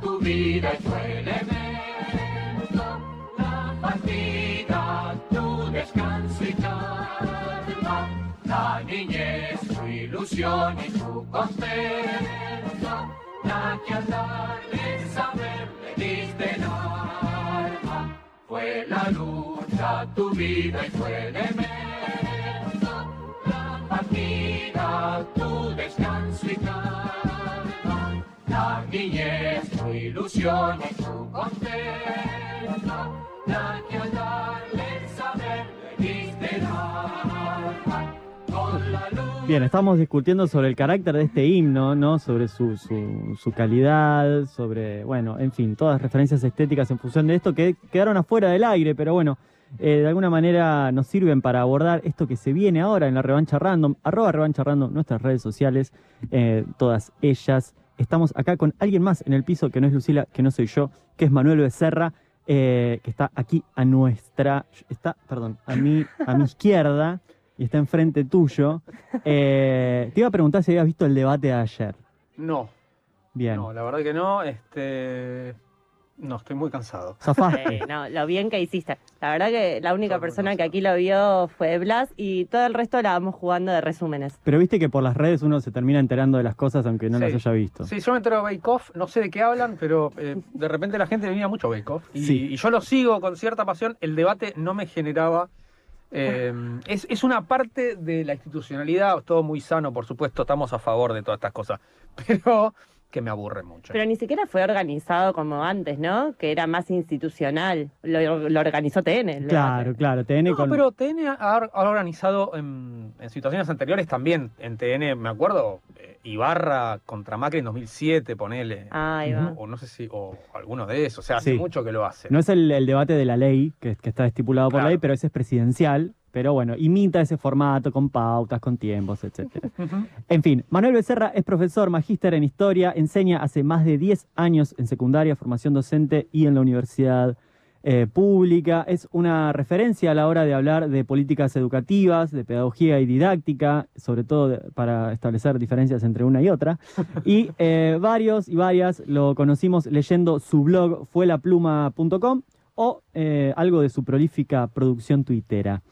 tu vida es tu elemento, la partida, tu descanso y calma, la niñez, tu ilusión y tu contento, la que al darle saber le diste el alma, fue la lucha tu vida y tu elemento, la partida, tu descanso y calma, niñez, tu ilusión y tu contento, la que al darle saber le el alma, con la luz. Bien, estamos discutiendo sobre el carácter de este himno, ¿no? Sobre su, su, calidad, sobre, bueno, en fin, todas referencias estéticas en función de esto que quedaron afuera del aire, pero bueno, eh, de alguna manera nos sirven para abordar esto que se viene ahora en la revancha random, arroba revancha random, nuestras redes sociales, eh, todas ellas. Estamos acá con alguien más en el piso que no es Lucila, que no soy yo, que es Manuel Becerra, eh, que está aquí a nuestra, está, perdón, a mi, a mi izquierda y está enfrente tuyo. Eh, te iba a preguntar si habías visto el debate de ayer. No, Bien. no, la verdad que no. Este, no, estoy muy cansado. Eh, no, lo bien que hiciste. La verdad que la única persona que aquí lo vio fue Blas y todo el resto la vamos jugando de resúmenes. Pero viste que por las redes uno se termina enterando de las cosas aunque no Sí. las haya visto. Sí, yo me entero de Bake Off, no sé de qué hablan, pero eh, de repente la gente venía mucho a Bake Off. Y, Sí. y yo lo sigo con cierta pasión. El debate no me generaba. eh, es, es una parte de la institucionalidad, todo muy sano, por supuesto, estamos a favor de todas estas cosas, pero que me aburre mucho. Pero ni siquiera fue organizado como antes, ¿no? Que era más institucional. Lo, lo organizó TN. Claro, debate. claro. TN No, con... pero TN ha, ha organizado en, en situaciones anteriores también. En TN, me acuerdo, eh, Ibarra contra Macri en 2007, ponele. Ah, ahí va. O no sé si, o alguno de esos. O sea, hace Sí. mucho que lo hace. No es el, el debate de la ley, que, que está estipulado por Claro. ley, pero ese es presidencial. Pero bueno, imita ese formato con pautas, con tiempos. Ujú. En fin, Manuel Becerra es profesor, magíster en historia, enseña hace más de 10 años en secundaria, formación docente y en la universidad eh, pública. Es una referencia a la hora de hablar de políticas educativas, de pedagogía y didáctica, sobre todo de- para establecer diferencias entre una y otra. Y eh, varios y varias lo conocimos leyendo su blog fuelapluma.com o eh, algo de su prolífica producción tuitera.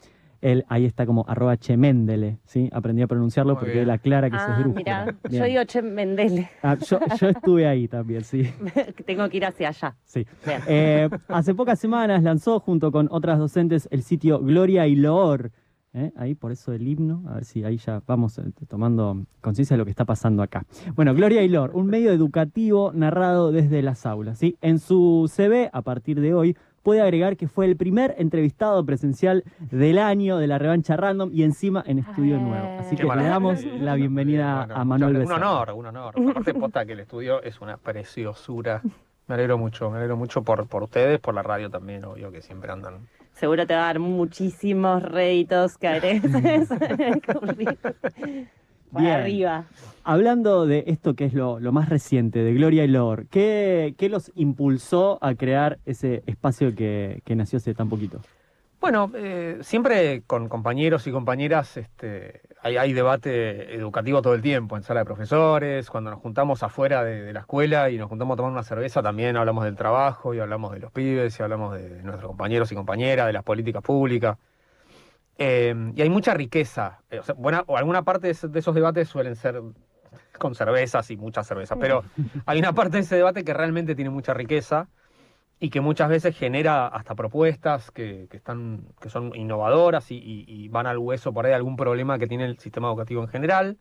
Él ahí está como arroba chemendele, ¿sí? Aprendí a pronunciarlo Muy porque bien. él aclara que Ah, brújula. mira, Bien. yo digo Che Mendele, Ah, yo, yo estuve ahí también, sí. que tengo que ir hacia allá. sí. Eh, hace pocas semanas lanzó junto con otras docentes el sitio Gloria y Loor. ¿eh? Ahí por eso el himno, a ver si ahí ya vamos eh, tomando conciencia de lo que está pasando acá. Bueno, Gloria y Loor, un medio educativo narrado desde las aulas. ¿sí? En su CV, a partir de hoy, puede agregar que fue el primer entrevistado presencial del año de la revancha random y encima en estudio Ah. nuevo. Así Qué que le damos la bienvenida Bueno, a Manuel muchas- Un Becerra. honor, un honor. Aparte, posta que el estudio es una preciosura. Me alegro mucho, me alegro mucho por, por ustedes, por la radio también, obvio, que siempre andan. Seguro te va a dar muchísimos réditos que agregues. Por Bien. arriba. Hablando de esto que es lo, lo más reciente, de Gloria y Lor, ¿qué, qué los impulsó a crear ese espacio que, que nació hace tan poquito? Bueno, eh, siempre con compañeros y compañeras este, hay, hay debate educativo todo el tiempo, en sala de profesores, cuando nos juntamos afuera de, de la escuela y nos juntamos a tomar una cerveza, también hablamos del trabajo y hablamos de los pibes y hablamos de nuestros compañeros y compañeras, de las políticas públicas. Eh, y hay mucha riqueza. eh, o sea, buena, o alguna parte de, esos debates suelen ser con cervezas y muchas cervezas, pero hay una parte de ese debate que realmente tiene mucha riqueza y que muchas veces genera hasta propuestas que, que están, que son innovadoras y, y- y van al hueso por ahí algún problema que tiene el sistema educativo en general.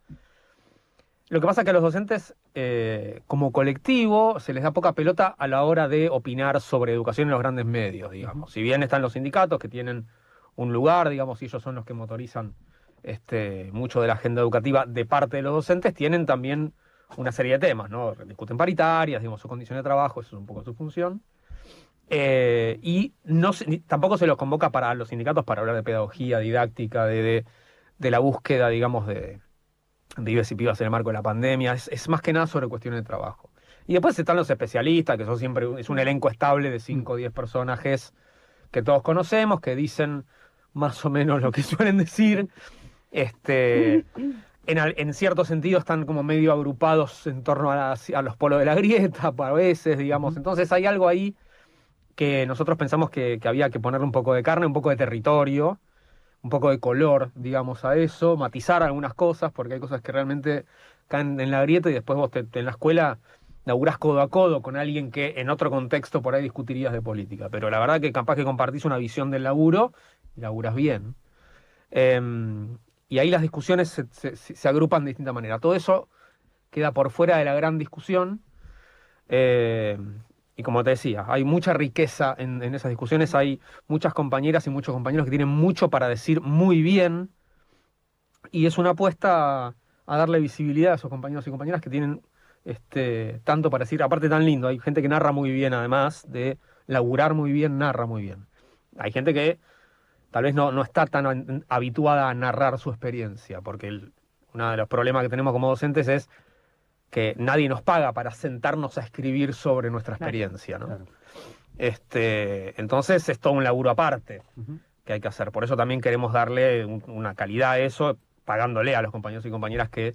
Lo que pasa es que a los docentes, eh, como colectivo, se les da poca pelota a la hora de opinar sobre educación en los grandes medios, digamos. Si bien están los sindicatos que tienen un lugar, digamos, y ellos son los que motorizan este, mucho de la agenda educativa de parte de los docentes, tienen también una serie de temas, ¿no? Discuten paritarias, digamos, su condición de trabajo, eso es un poco su función. Eh, y no se- tampoco se los convoca para los sindicatos para hablar de pedagogía, didáctica, de, de- la búsqueda, digamos, de, de pibes y pibas en el marco de la pandemia. Es, más que nada sobre cuestiones de trabajo. Y después están los especialistas, que son siempre es un elenco estable de 5 o 10 personajes que todos conocemos, que dicen más o menos lo que suelen decir. Este, en, en cierto sentido están como medio agrupados en torno a, los polos de la grieta, a veces, digamos. Entonces hay algo ahí que nosotros pensamos que, que había que ponerle un poco de carne, un poco de territorio, un poco de color, digamos, a eso, matizar algunas cosas, porque hay cosas que realmente caen en la grieta y después vos te- te- en la escuela laburás codo a codo con alguien que en otro contexto por ahí discutirías de política. Pero la verdad que capaz que compartís una visión del laburo y laburás bien. Em, y ahí las discusiones se, agrupan de distinta manera. Todo eso queda por fuera de la gran discusión. eh, y como te decía, hay mucha riqueza en, esas discusiones. Hay muchas compañeras y muchos compañeros que tienen mucho para decir muy bien. Y es una apuesta a, a darle visibilidad a esos compañeros y compañeras que tienen este, tanto para decir. Aparte tan lindo, hay gente que narra muy bien, además de laburar muy bien, narra muy bien. Hay gente que tal vez no, no está tan an- habituada a narrar su experiencia, porque el- uno de los problemas que tenemos como docentes es que nadie nos paga para sentarnos a escribir sobre nuestra experiencia, ¿no? Claro. Este, entonces es todo un laburo aparte que hay que hacer. Por eso también queremos darle un- una calidad a eso, pagándole a los compañeros y compañeras que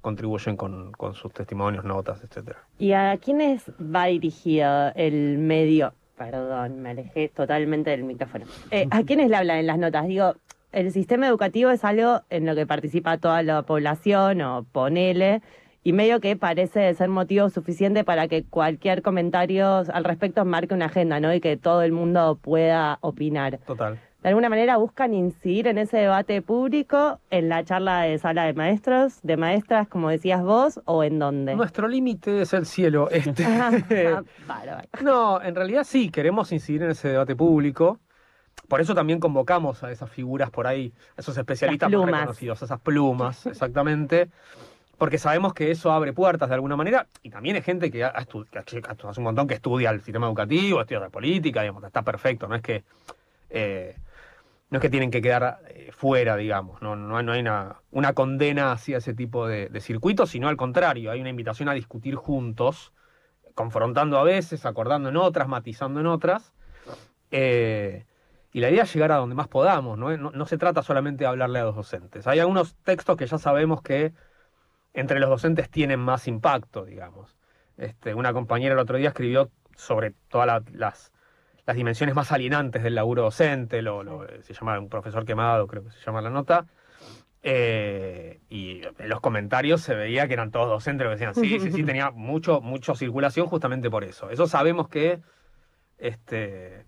contribuyen con, con sus testimonios, notas, etcétera. ¿Y a quiénes va dirigido el medio? Perdón, me alejé totalmente del micrófono. Eh, ¿A quiénes le hablan en las notas? Digo, el sistema educativo es algo en lo que participa toda la población o ponele, y medio que parece ser motivo suficiente para que cualquier comentario al respecto marque una agenda, ¿no? Y que todo el mundo pueda opinar. Total. De alguna manera buscan incidir en ese debate público, en la charla de sala de maestros, de maestras, como decías vos, o en dónde. Nuestro límite es el cielo. Este, Ah, no, en realidad sí, queremos incidir en ese debate público. Por eso también convocamos a esas figuras por ahí, a esos especialistas más reconocidos, esas plumas, exactamente. Porque sabemos que eso abre puertas de alguna manera. Y también hay gente que, hace un montón que estudia el sistema educativo, estudia la política, digamos, está perfecto. No es que, eh, no es que tienen que quedar eh, fuera, digamos. No, no, no hay una, condena hacia ese tipo de, circuitos, sino al contrario, hay una invitación a discutir juntos, confrontando a veces, acordando en otras, matizando en otras. Eh, y la idea es llegar a donde más podamos, ¿no? No, se trata solamente de hablarle a los docentes. Hay algunos textos que ya sabemos que entre los docentes tienen más impacto, digamos. Este, una compañera el otro día escribió sobre todas la- las, las dimensiones más alienantes del laburo docente, lo, lo- se llama un profesor quemado, creo que se llama la nota. Eh, y en los comentarios se veía que eran todos docentes, lo que decían, sí, sí, sí, tenía mucho, mucho circulación justamente por eso. Eso sabemos que este,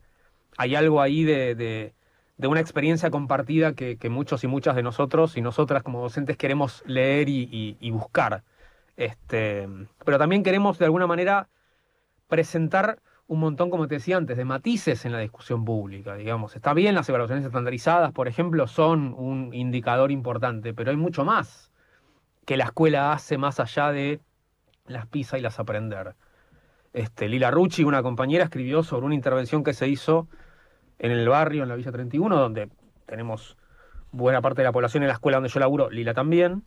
hay algo ahí de, de- de una experiencia compartida que, que muchos y muchas de nosotros y nosotras como docentes queremos leer y, y- y buscar. Este, pero también queremos de alguna manera presentar un montón, como te decía antes, de matices en la discusión pública, digamos. Está bien las evaluaciones estandarizadas, por ejemplo, son un indicador importante, pero hay mucho más que la escuela hace más allá de las PISA y las aprender. Este, Lila Rucci, una compañera, escribió sobre una intervención que se hizo en el barrio, en la Villa 31, donde tenemos buena parte de la población en la escuela donde yo laburo, Lila también,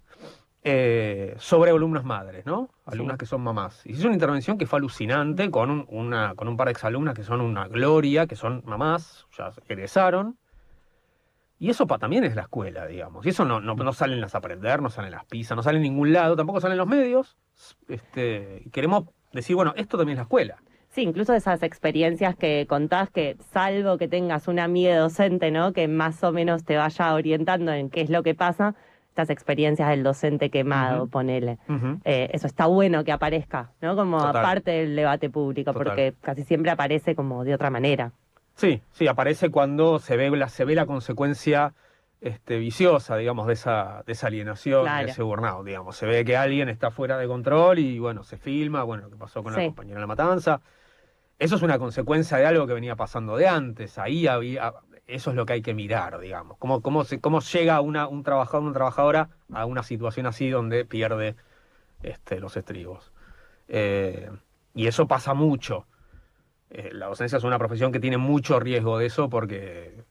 eh, sobre alumnas madres, ¿no? Alumnas Sí. que son mamás. Y hizo una intervención que fue alucinante con un, una, con un par de exalumnas que son una gloria, que son mamás, ya egresaron. Y eso pa- también es la escuela, digamos. Y eso no, no, no sale en las aprender, no sale en las PISA, no sale en ningún lado, tampoco sale en los medios. Este, queremos decir, bueno, esto también es la escuela. Sí, incluso esas experiencias que contás que salvo que tengas una amiga docente, ¿no? Que más o menos te vaya orientando en qué es lo que pasa, estas experiencias del docente quemado, Ujú. ponele. Eh, eso está bueno que aparezca, ¿no? Como Total. parte del debate público, Total. porque casi siempre aparece como de otra manera. Sí, sí, aparece cuando se ve la, se ve la consecuencia este, viciosa, digamos, de esa, de esa alienación, Claro. de ese burnout, digamos. Se ve que alguien está fuera de control y, bueno, se filma, bueno, lo que pasó con la compañera en la matanza. Eso es una consecuencia de algo que venía pasando de antes. Ahí había, eso es lo que hay que mirar, digamos. Cómo, cómo, se, cómo llega una, un trabajador, una trabajadora a una situación así donde pierde este, los estribos. Eh, y eso pasa mucho. Eh, la docencia es una profesión que tiene mucho riesgo de eso porque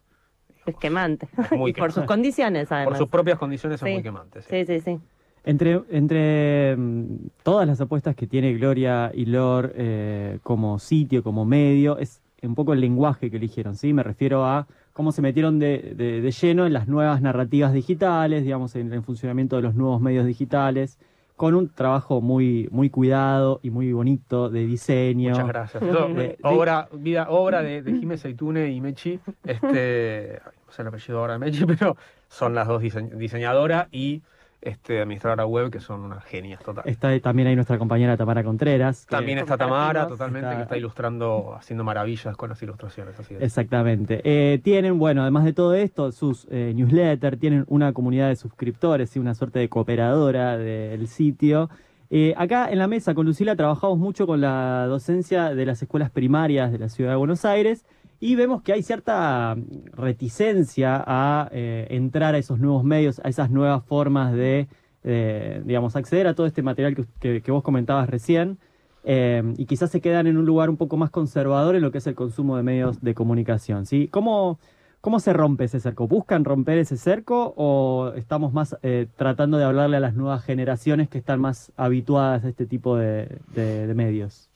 Es quemante. es muy y por sus quemante. condiciones, además. Por sus propias condiciones Sí. es muy quemante. sí. Sí, sí, sí. Entre, entre mm, todas las apuestas que tiene Gloria y Lor eh, como sitio, como medio, es un poco el lenguaje que eligieron, ¿sí? Me refiero a cómo se metieron de, de- de lleno en las nuevas narrativas digitales, digamos, en el funcionamiento de los nuevos medios digitales, con un trabajo muy, muy cuidado y muy bonito de diseño. Muchas gracias. De- eh, obra, vida, obra de, de Jiménez Seitune y Mechi. Este, no sé el apellido ahora de Mechi, pero son las dos dise- diseñadora y este, administradora web, que son unas genias total. Está también ahí nuestra compañera Tamara Contreras. También está Tamara, totalmente, Está- que está ilustrando, haciendo maravillas con las ilustraciones. Así. Exactamente. Eh, tienen, bueno, además de todo esto, sus eh, newsletters, tienen una comunidad de suscriptores y una suerte de cooperadora del sitio. Eh, acá en la mesa con Lucila trabajamos mucho con la docencia de las escuelas primarias de la ciudad de Buenos Aires y vemos que hay cierta reticencia a eh, entrar a esos nuevos medios, a esas nuevas formas de, eh, digamos, acceder a todo este material que, que- vos comentabas recién. eh, y quizás se quedan en un lugar un poco más conservador en lo que es el consumo de medios de comunicación. ¿sí? ¿Cómo, ¿Cómo se rompe ese cerco? ¿Buscan romper ese cerco o estamos más tratando de hablarle a las nuevas generaciones que están más habituadas a este tipo de medios?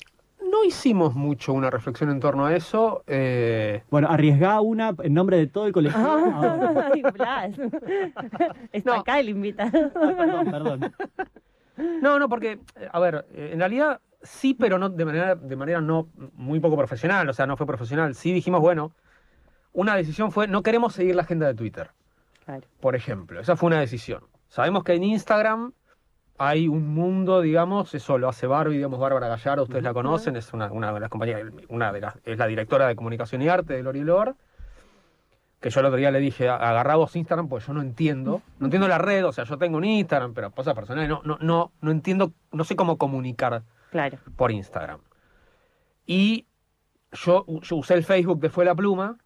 No hicimos mucho una reflexión en torno a eso. eh, Bueno, arriesgá una en nombre de todo el colectivo. Ah, Ay, Blas. Está No. acá el invitado. perdón, perdón. No, no, porque, a ver, en realidad sí, pero no de manera, de manera no muy poco profesional, o sea, no fue profesional. Sí dijimos, bueno, una decisión fue, no queremos seguir la agenda de Twitter, Claro. por ejemplo. Esa fue una decisión. Sabemos que en Instagram hay un mundo, digamos, eso lo hace Barbie, digamos, Bárbara Gallardo, ustedes la conocen, es una, una de las compañías, una de las, es la directora de comunicación y arte de Lori Lor, que yo el otro día le dije, agarrá vos Instagram, porque yo no entiendo, no entiendo la red, o sea, yo tengo un Instagram, pero cosas personales, no, no, no, no entiendo, no sé cómo comunicar Claro. por Instagram. Y yo, yo usé el Facebook de Fue la Pluma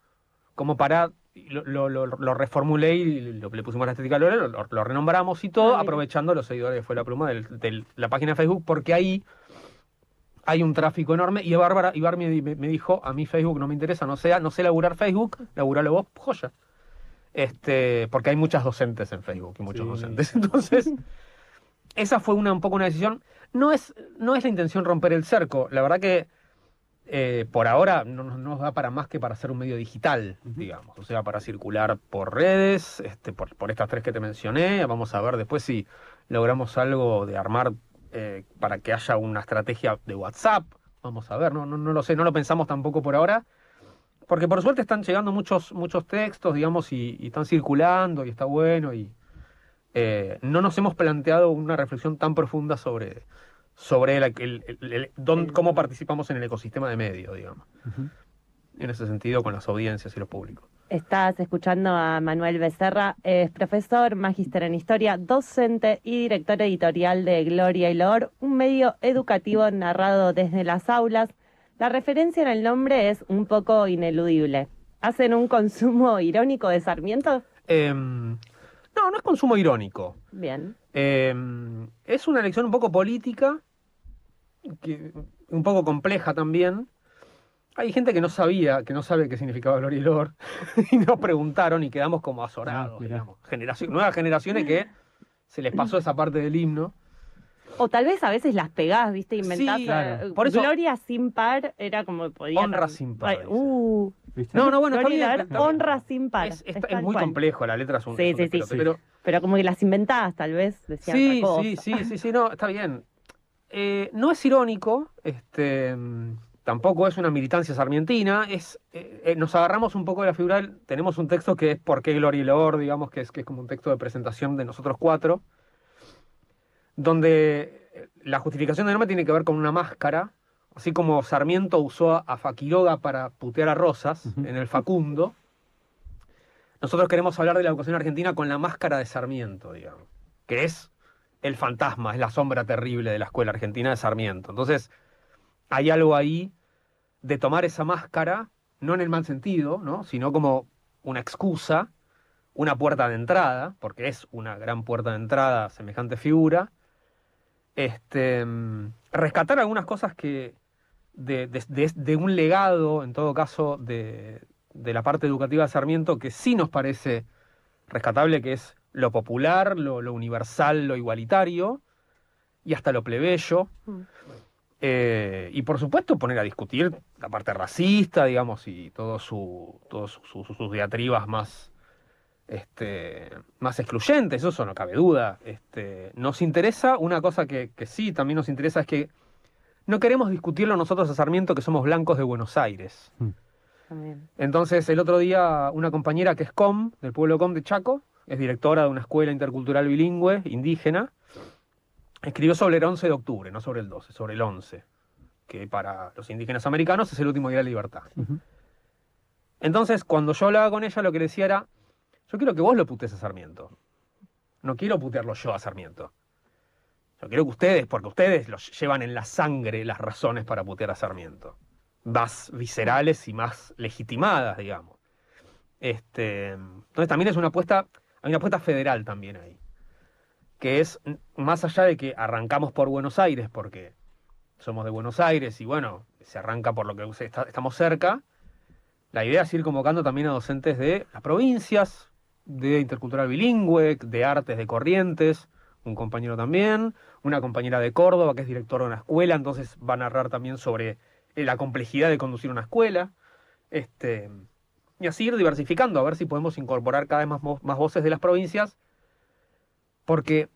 como para, lo, lo, lo- reformulé y lo- le pusimos la estética Lore, lo, renombramos y todo, aprovechando los seguidores de Fue la Pluma de la página de Facebook, porque ahí hay un tráfico enorme. Y Bárbara, y me, me dijo, a mí Facebook no me interesa, no sé, no sé laburar Facebook, laburalo vos, joya. Este, porque hay muchas docentes en Facebook y muchos Sí. docentes. Entonces, esa fue una, un poco una decisión. No es, no es la intención romper el cerco. La verdad que eh, por ahora no, no nos da para más que para hacer un medio digital, digamos. O sea, para circular por redes, este, por, por estas tres que te mencioné. Vamos a ver después si logramos algo de armar eh, para que haya una estrategia de WhatsApp. Vamos a ver, no, no, no lo sé, no lo pensamos tampoco por ahora. Porque por suerte están llegando muchos, muchos textos, digamos, y, y están circulando y está bueno. Y eh, no nos hemos planteado una reflexión tan profunda sobre, sobre el, el- el- el- dónde- cómo participamos en el ecosistema de medio, digamos. En ese sentido, con las audiencias y los públicos. Estás escuchando a Manuel Becerra, es profesor, magíster en historia, docente y director editorial de Gloria y Lor, un medio educativo narrado desde las aulas. La referencia en el nombre es un poco ineludible. ¿Hacen un consumo irónico de Sarmiento? Em, no, no es consumo irónico. Bien. Em, es una elección un poco política, que- un poco compleja también. Hay gente que no sabía, que no sabe qué significaba Gloria y Lor, y nos preguntaron y quedamos como azorados, Ah, digamos. Generación- nuevas generaciones que se les pasó esa parte del himno. O tal vez a veces las pegás, ¿viste? Inventás. Sí, claro. eh, Por eso- Gloria sin par era como podía. Honra sin par, uh, ¿Viste? No, no, bueno, está bien. Lor, está bien. honra sin par. Es, muy cual. complejo, la letra es un, Sí, es un sí, sí, pero Pero como que las inventadas, tal vez, decían Sí, otra cosa. sí, sí, sí, sí, no, está bien. Eh, no es irónico, este, tampoco es una militancia sarmientina, es, eh, eh, nos agarramos un poco de la figura, del- tenemos un texto que es ¿Por qué Gloria y Lor? digamos, que es, que es como un texto de presentación de nosotros cuatro, donde la justificación del nombre tiene que ver con una máscara, así como Sarmiento usó a, Faquiroga para putear a Rosas en el Facundo, nosotros queremos hablar de la educación argentina con la máscara de Sarmiento, digamos, que es el fantasma, es la sombra terrible de la escuela argentina de Sarmiento. Entonces, hay algo ahí de tomar esa máscara, no en el mal sentido, ¿no? sino como una excusa, una puerta de entrada, porque es una gran puerta de entrada semejante figura, este, mm, rescatar algunas cosas que de, de- un legado, en todo caso, de, de la parte educativa de Sarmiento, que sí nos parece rescatable, que es lo popular, lo, lo universal, lo igualitario, y hasta lo plebeyo. Mm. Eh, y por supuesto poner a discutir la parte racista, digamos, y su, todos su- su- sus diatribas más, este, más excluyentes, eso no cabe duda. Este, nos interesa, una cosa que, que sí también nos interesa es que no queremos discutirlo nosotros a Sarmiento que somos blancos de Buenos Aires. También. Entonces, el otro día, una compañera que es COM, del pueblo COM de Chaco, es directora de una escuela intercultural bilingüe, indígena, escribió sobre el 11 de octubre, no sobre el 12, sobre el 11, que para los indígenas americanos es el último día de la libertad. Entonces, cuando yo hablaba con ella, lo que le decía era, yo quiero que vos lo putees a Sarmiento. No quiero putearlo yo a Sarmiento. Yo quiero que ustedes, porque ustedes los llevan en la sangre las razones para putear a Sarmiento. Más viscerales y más legitimadas, digamos. Este, entonces también es una apuesta, hay una apuesta federal también ahí. Que es, más allá de que arrancamos por Buenos Aires, porque somos de Buenos Aires y bueno, se arranca por lo que estamos cerca, la idea es ir convocando también a docentes de las provincias, de intercultural bilingüe, de artes de corrientes, un compañero también, una compañera de Córdoba que es directora de una escuela, entonces va a narrar también sobre eh, la complejidad de conducir una escuela. Este, y así ir diversificando, a ver si podemos incorporar cada vez más, más voces de las provincias, porque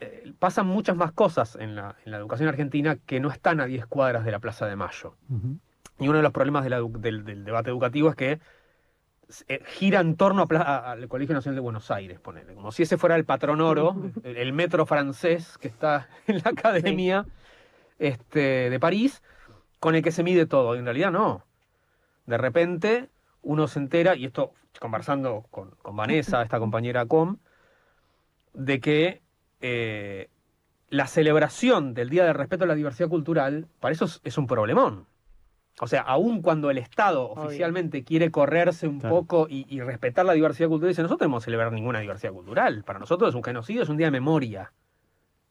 eh, pasan muchas más cosas en la, en la educación argentina que no están a 10 cuadras de la Plaza de Mayo. Y uno de los problemas de la edu- del, del debate educativo es que gira en torno a pla- a- al Colegio Nacional de Buenos Aires, ponele, como si ese fuera el patrón oro, el, el metro francés que está en la academia este, de París, con el que se mide todo. Y en realidad no. De repente uno se entera, y esto conversando con, con Vanessa, esta compañera com, de que eh, la celebración del Día del Respeto a la Diversidad Cultural, para eso es, es un problemón. O sea, aun cuando el Estado Obvio. oficialmente quiere correrse un Claro. poco y, y respetar la diversidad cultural, dice, nosotros no podemos celebrar ninguna diversidad cultural. Para nosotros un genocidio es un día de memoria.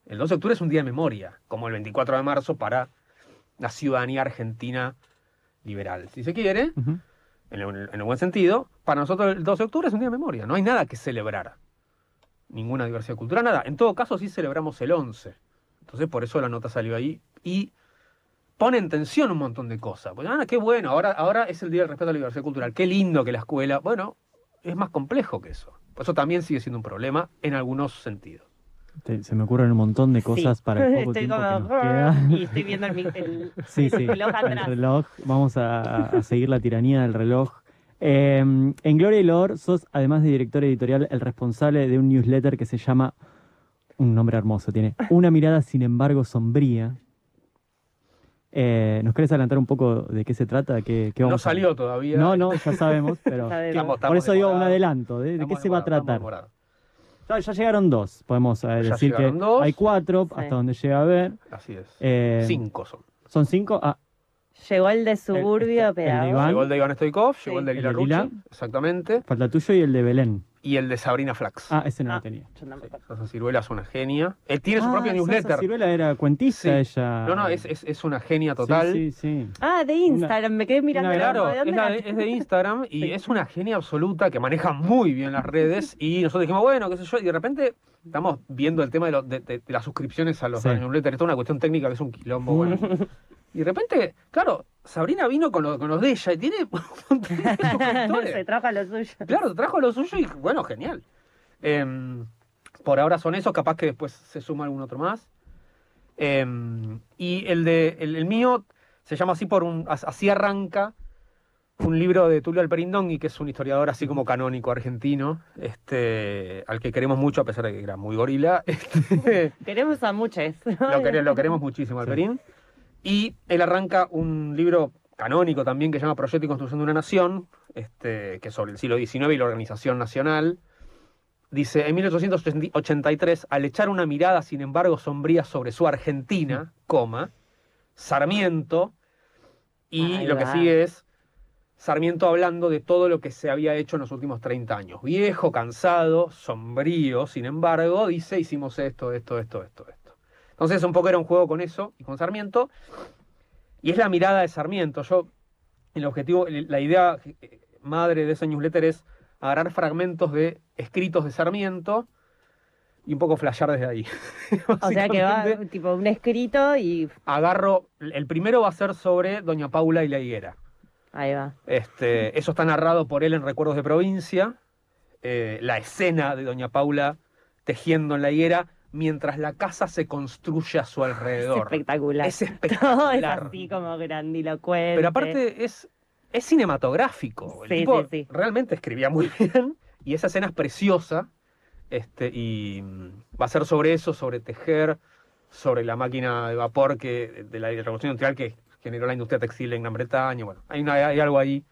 El 2 de octubre es un día de memoria, como el 24 de marzo para la ciudadanía argentina liberal. Si se quiere, en el, en el buen sentido, para nosotros el 12 de octubre es un día de memoria. No hay nada que celebrar. Ninguna diversidad cultural, nada. En todo caso, sí celebramos el 11. Entonces, por eso la nota salió ahí. Y pone en tensión un montón de cosas. Pues, ah, qué bueno, ahora, ahora es el Día del Respeto a la Diversidad Cultural. Qué lindo que la escuela. Bueno, es más complejo que eso. Por eso también sigue siendo un problema en algunos sentidos. Te- se me ocurren un montón de cosas Sí. para el poco Estoy tiempo que como, nos queda. Y estoy viendo el, mi- el- Sí, sí. el reloj El atrás. reloj. Vamos a, a seguir la tiranía del reloj. Eh, en Gloria y Loor sos, además de director editorial, el responsable de un newsletter que se llama, un nombre hermoso, tiene Una mirada sin embargo sombría. Eh, ¿Nos querés adelantar un poco de qué se trata? ¿Qué, qué No vamos a- salió todavía. No, no, ya sabemos, pero. Estamos- por eso digo un adelanto. ¿De, de qué se va a tratar? Ya, ya llegaron dos, podemos eh, decir que dos. hay cuatro, Sí. hasta donde llega a ver. Así es. Eh, Cinco son. ¿Son cinco? Ah, Llegó el de suburbio el de pedagógico. Iván. Llegó el de Iván Stoikov, Sí. llegó el de El Lila Rucci, Lila. exactamente, falta tuyo y el de Belén. Y el de Sabrina Flax. Ah, ese no Ah. lo tenía. Yo tampoco. Sosa Ciruela es una genia. Él tiene su Ah, propio Sosa newsletter. Ciruela era cuentista Sí. ella. No, no, es, es, es una genia total. Sí, sí, sí. Ah, de Instagram, me quedé mirando. Claro, ¿de es, la de, es de Instagram y Sí. es una genia absoluta que maneja muy bien las redes. Y nosotros dijimos, bueno, qué sé yo, y de repente estamos viendo el tema de, lo- de- de- de las suscripciones a los Sí. newsletters. Esto es una cuestión técnica que es un quilombo. Bueno. Y de repente, claro, Sabrina vino con lo, con los de ella y tiene. Se trajo a lo suyo. Claro, trajo lo suyo y bueno, genial. Em, por ahora son esos, capaz que después se suma algún otro más. Em, y el de el, el mío se llama así por un. as- Así arranca un libro de Tulio Alperindongui, que es un historiador así como canónico argentino, este, al que queremos mucho, a pesar de que era muy gorila. Este, Queremos a muchos. lo, lo queremos muchísimo, Alperín. Y él arranca un libro canónico también que se llama Proyecto y Construcción de una Nación, este, que es sobre el siglo XIX y la organización nacional. Dice, en 1883, al echar una mirada, sin embargo, sombría sobre su Argentina, coma, Sarmiento, y lo que sigue es Sarmiento hablando de todo lo que se había hecho en los últimos 30 años. Viejo, cansado, sombrío, sin embargo, dice, hicimos esto, esto, esto, esto, esto. Entonces un poco era un juego con eso y con Sarmiento. Y es la mirada de Sarmiento. Yo, el objetivo, la idea eh, madre de ese newsletter es agarrar fragmentos de escritos de Sarmiento, y un poco flashear desde ahí. O sea que va tipo un escrito y Agarro, el primero va a ser sobre Doña Paula y la higuera. ahí va. Este, eso está narrado por él en Recuerdos de Provincia. Eh, la escena de Doña Paula tejiendo en la higuera mientras la casa se construye a su Es alrededor. espectacular. Es Todo es espectacular. así como grandilocuente. Pero aparte es, es cinematográfico. El Sí, tipo sí, sí. realmente escribía muy bien y esa escena es preciosa. Este, y mm, va a ser sobre eso, sobre tejer, sobre la máquina de vapor que, de la revolución industrial que generó la industria textil en Gran Bretaña. Bueno, hay, una- hay algo ahí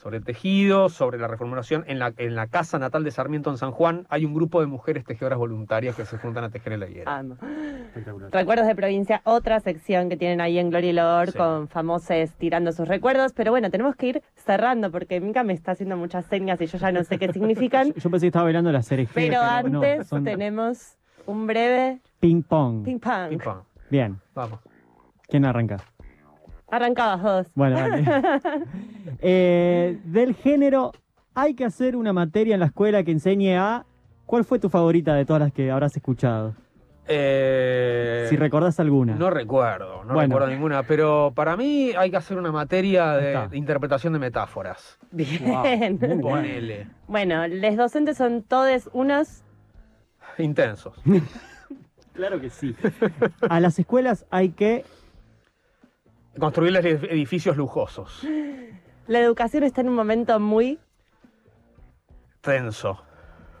sobre el tejido, sobre la reformulación. En la, en la casa natal de Sarmiento en San Juan hay un grupo de mujeres tejedoras voluntarias que se juntan a tejer en la higuera. Amo. Espectacular. Recuerdos de provincia, otra sección que tienen ahí en Gloria y Loor Sí. con famosos tirando sus recuerdos. Pero bueno, tenemos que ir cerrando porque Mica me está haciendo muchas señas y yo ya no sé qué significan. Yo pensé que estaba bailando la serie Pero no, antes son tenemos un breve ping pong. ping pong. Pim, pam. Bien, Vamos. ¿quién arranca? Arrancabas vos. Bueno, dale. Eh, del género, hay que hacer una materia en la escuela que enseñe a... ¿Cuál fue tu favorita de todas las que habrás escuchado? Eh, Si recordás alguna. No recuerdo, no Bueno. recuerdo ninguna, pero para mí hay que hacer una materia de, interpretación de metáforas. Bien. Wow. Ponele. Bueno, los docentes son todos unos. Intensos. Claro que sí. A las escuelas hay que... Construirles edificios lujosos. La educación está en un momento muy. Tenso.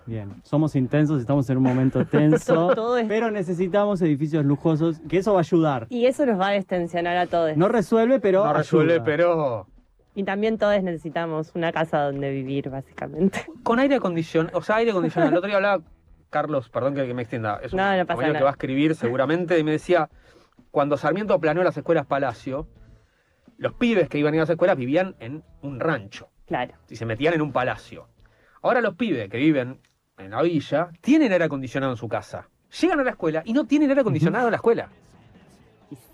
Bien, somos intensos, estamos en un momento tenso, Todo es- pero necesitamos edificios lujosos, que eso va a ayudar. Y eso nos va a destensionar a todos. No resuelve, pero No resuelve, ayuda. pero Y también todos necesitamos una casa donde vivir, básicamente. con aire acondicionado. O sea, aire acondicionado. El otro día hablaba Carlos, perdón que me extienda. Es un No, no pasa compañero nada. que va a escribir seguramente. Y me decía, cuando Sarmiento planeó las escuelas Palacio, los pibes que iban a ir a las escuelas vivían en un rancho. Claro. y se metían en un palacio. Ahora los pibes que viven en la villa tienen aire acondicionado en su casa. Llegan a la escuela y no tienen aire acondicionado en la escuela.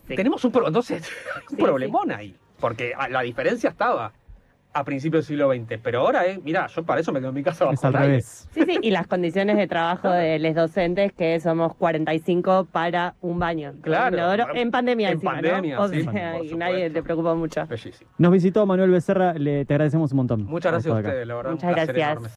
Sí. Tenemos un, pro- entonces, un Sí, problemón ahí. Porque a- la diferencia estaba a principios del siglo XX. Pero ahora, eh, mira, yo para eso me quedo en mi casa Es bajo al revés. Sí, sí, y las condiciones de trabajo de los docentes, que somos 45 para un baño. Claro. Inodoro, en pandemia En encima, pandemia, ¿no? O sí, sea, por y nadie le preocupa mucho. Bellísimo. Nos visitó Manuel Becerra, le, te agradecemos un montón. Muchas gracias a ustedes, la verdad. Muchas gracias. enorme.